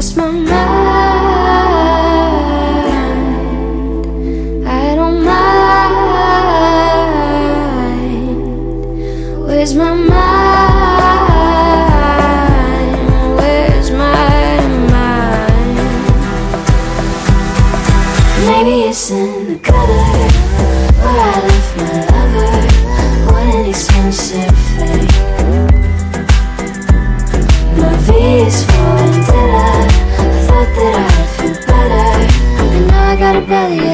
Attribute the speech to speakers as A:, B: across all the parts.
A: lost my mind.
B: nadie.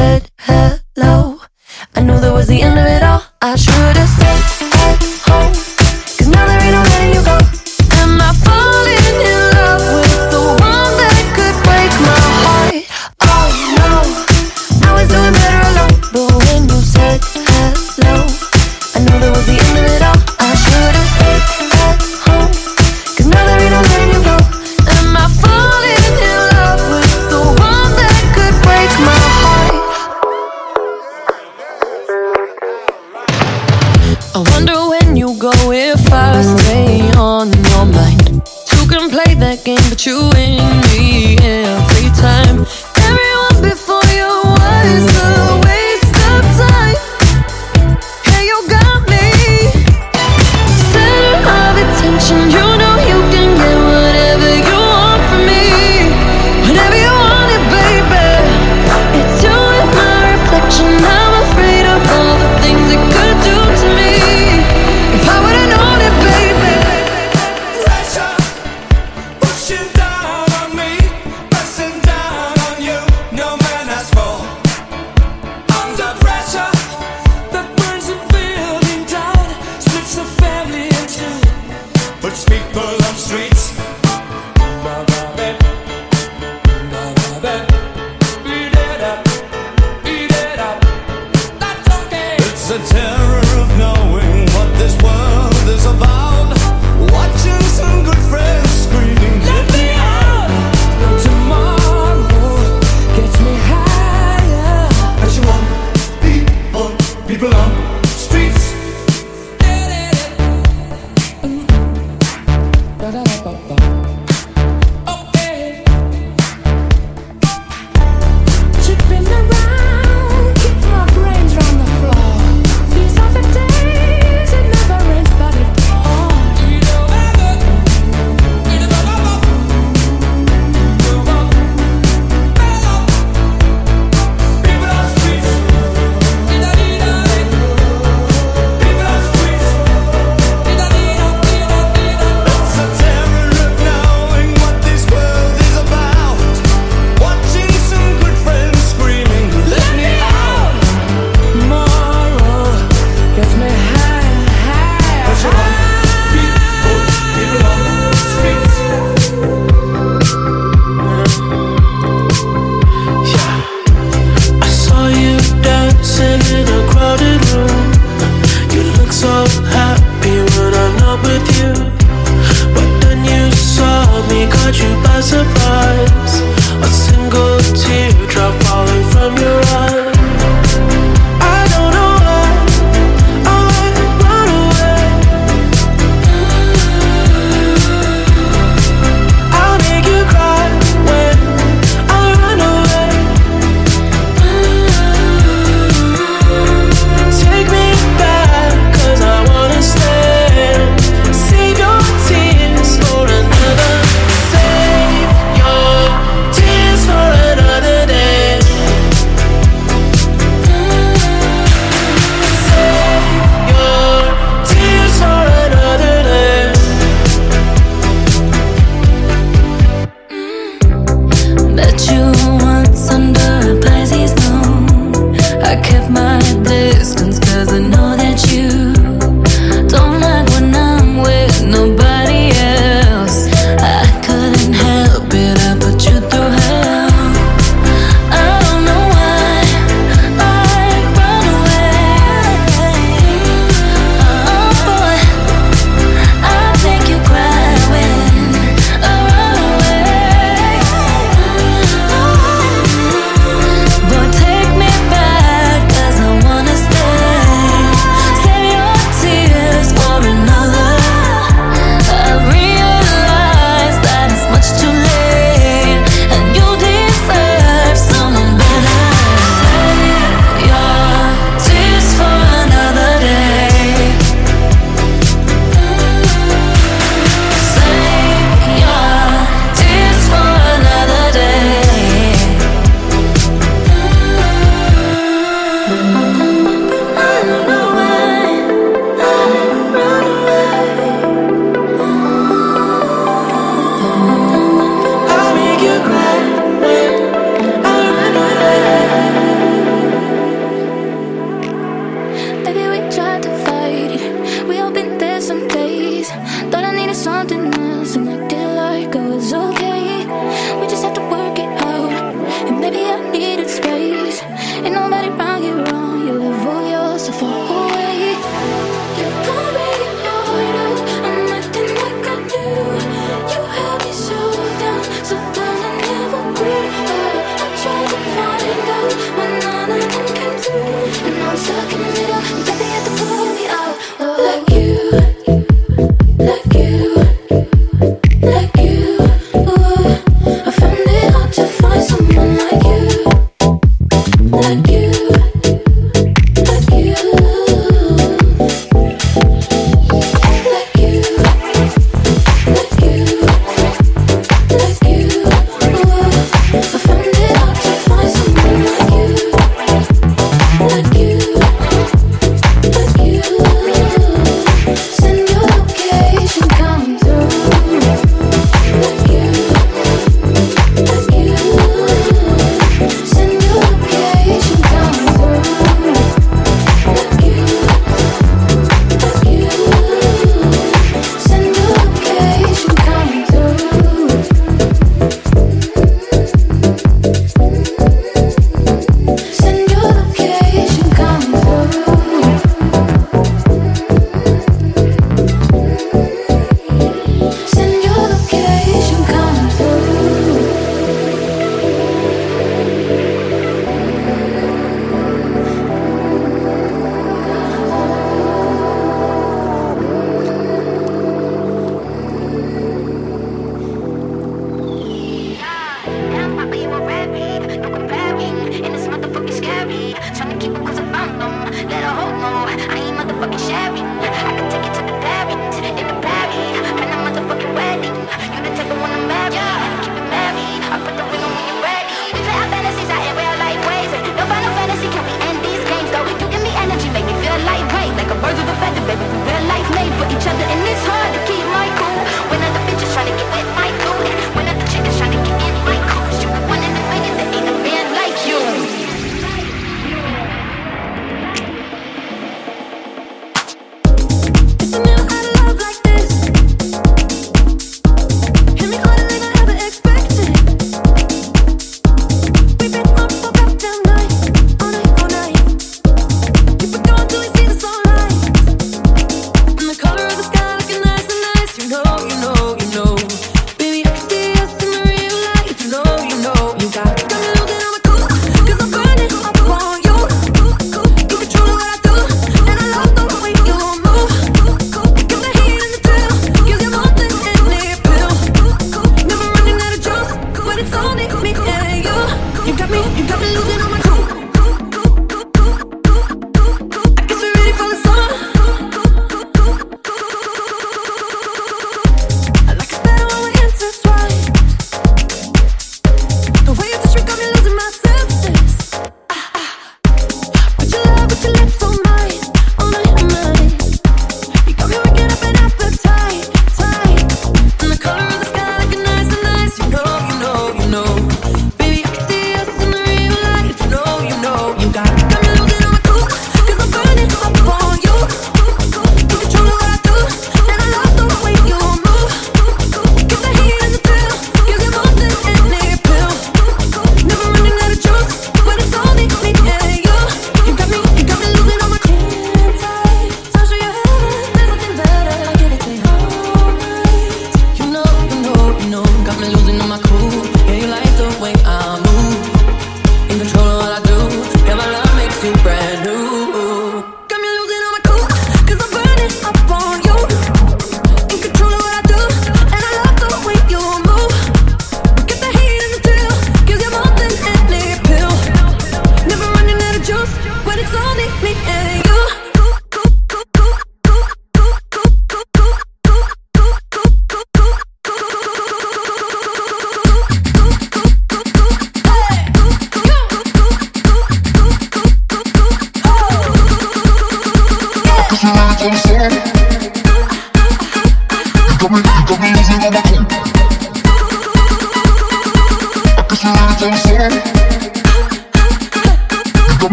B: It
C: all. I should've was the end of there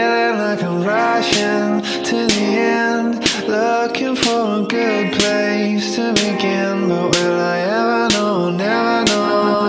C: Feeling like I'm rushing to
D: the end, looking for a good
E: place to begin. But will I ever know? Never know.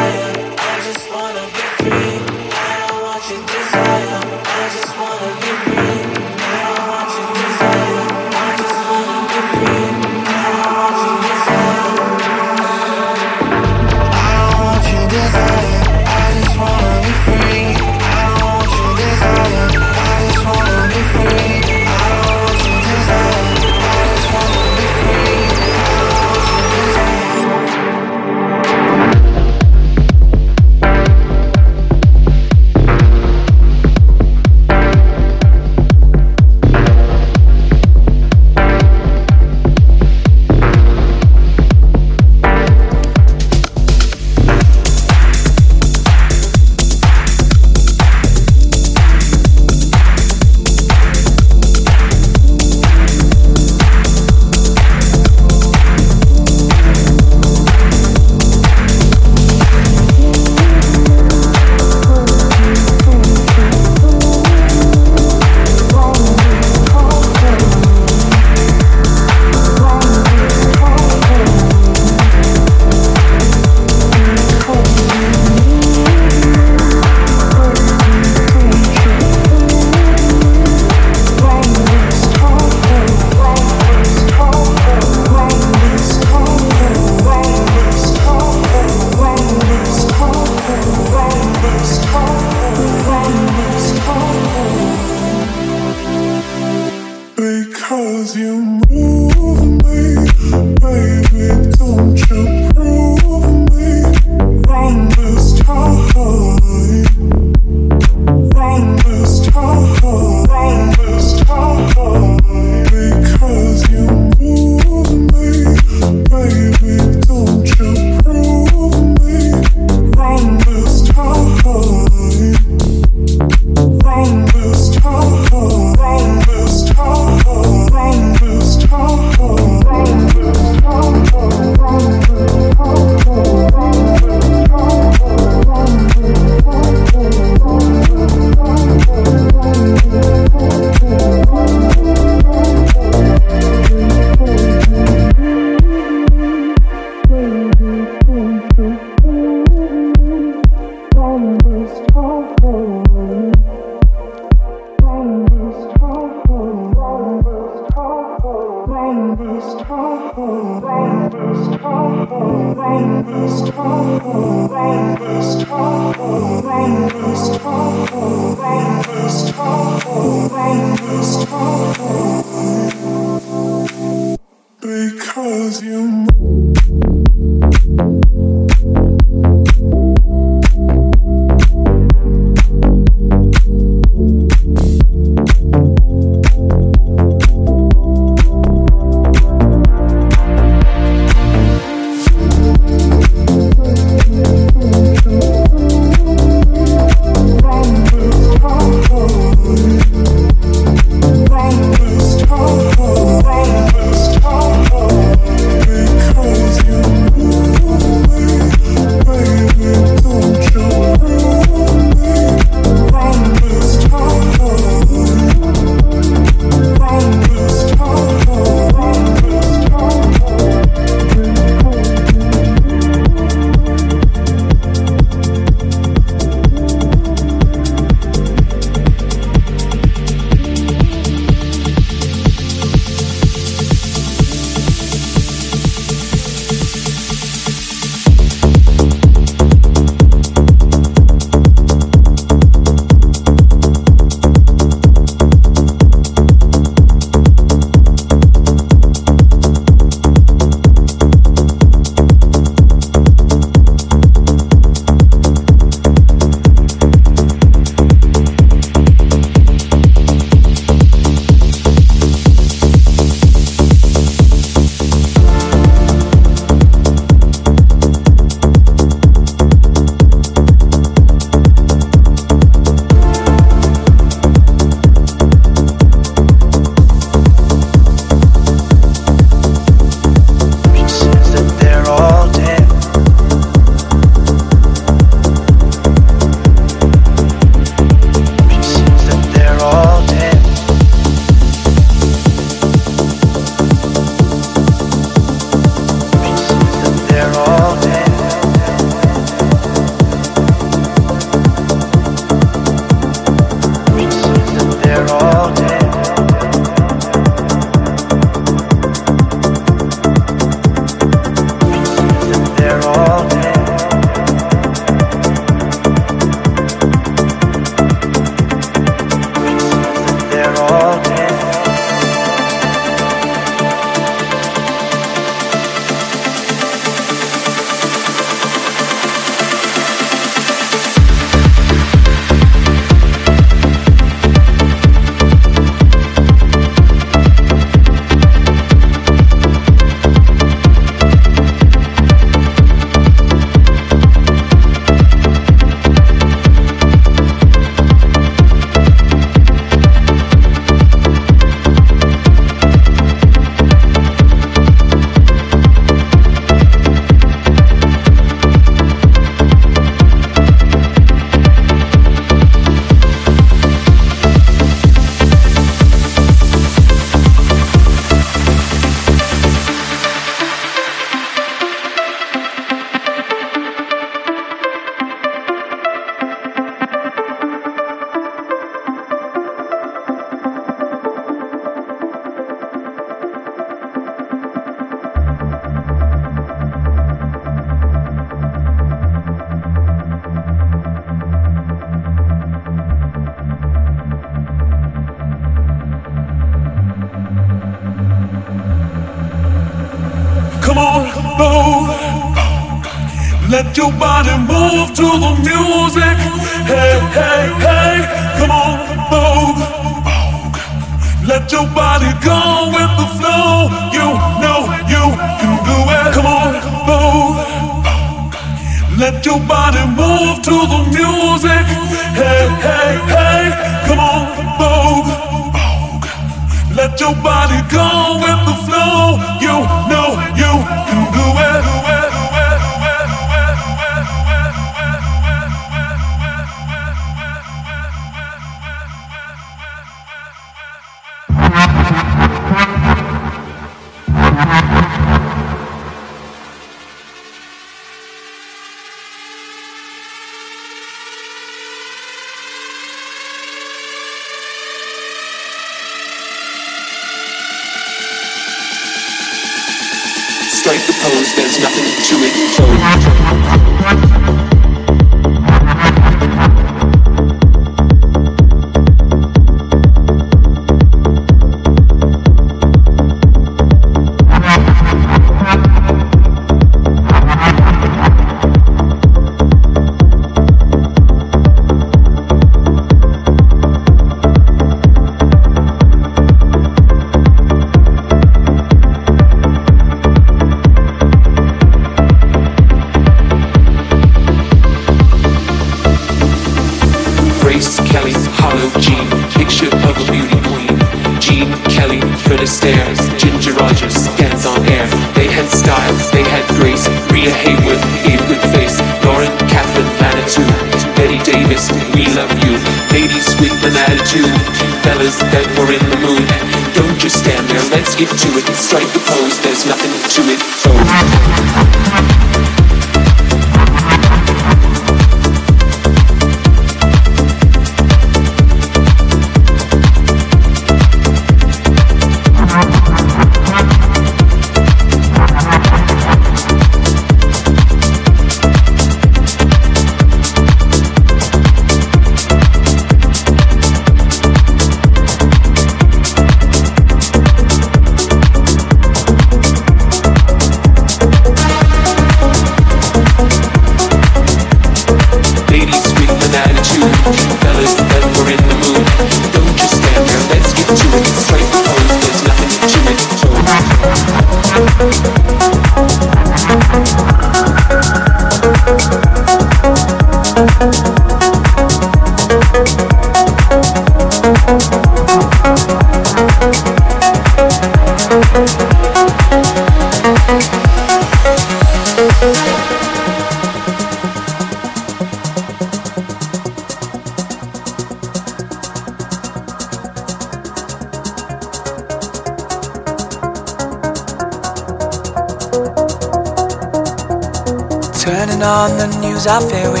F: I fear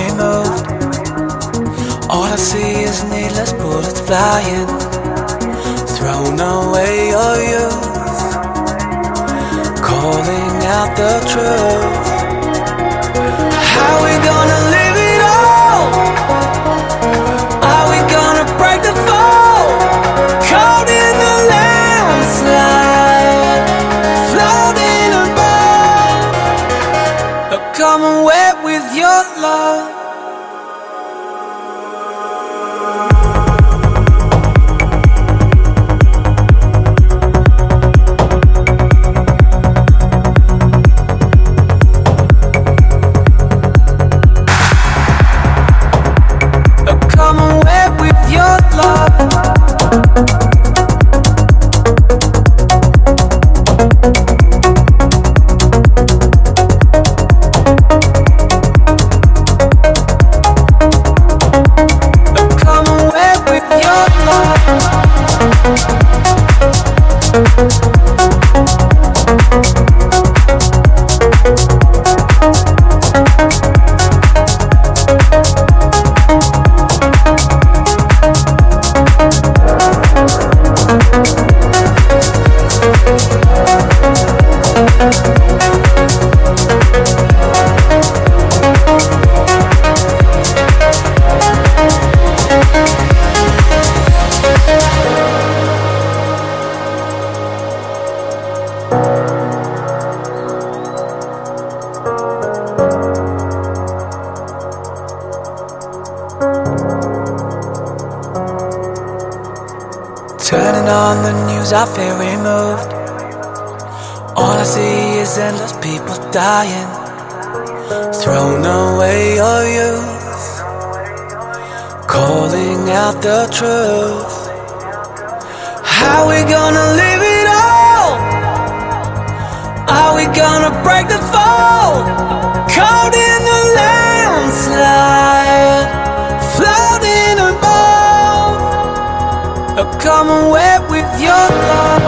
F: I feel removed. All I see is endless people dying, thrown away your youth, calling out the truth. How we gonna live it all? Are we gonna break the fall? Caught in the landslide, Come away with your love.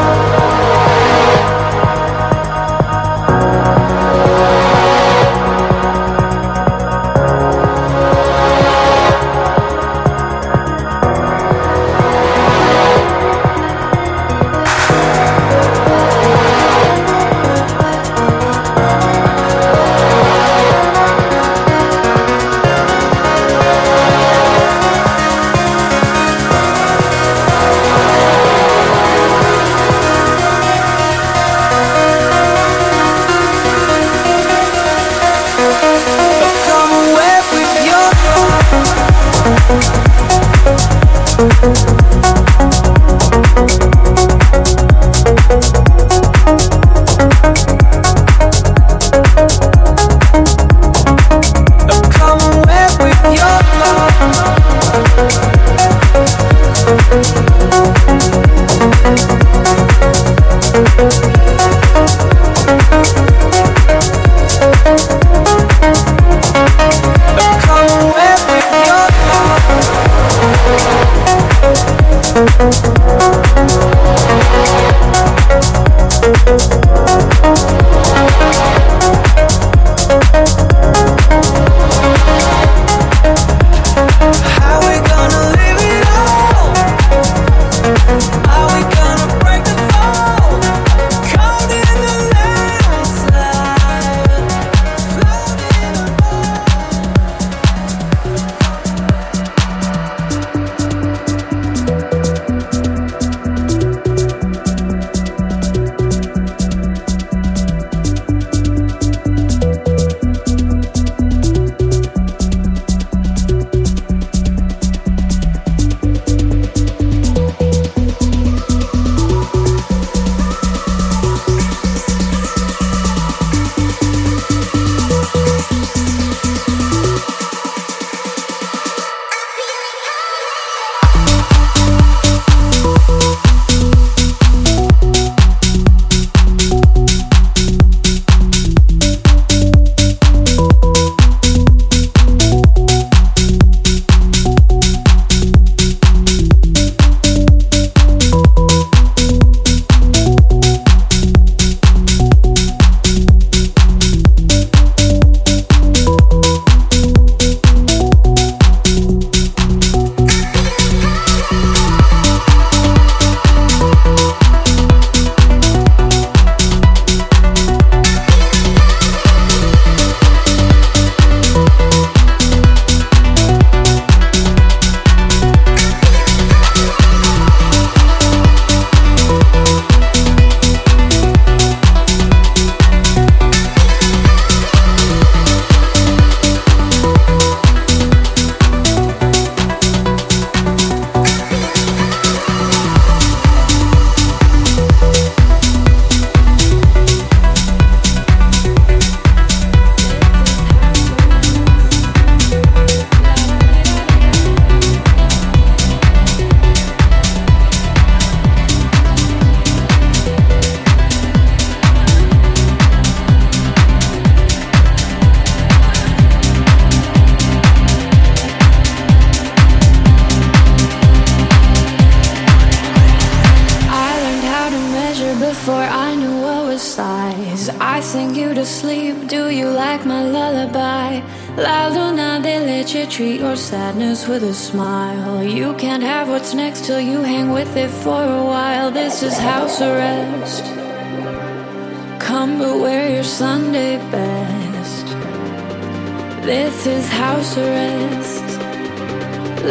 A: House arrest.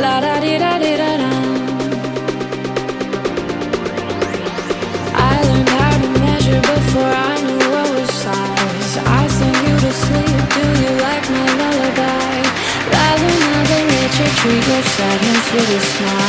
A: La da di da di da da. I learned how to measure before I knew what was size. I sing you to sleep. Do you like my lullaby? La la la, treat your sadness with a smile.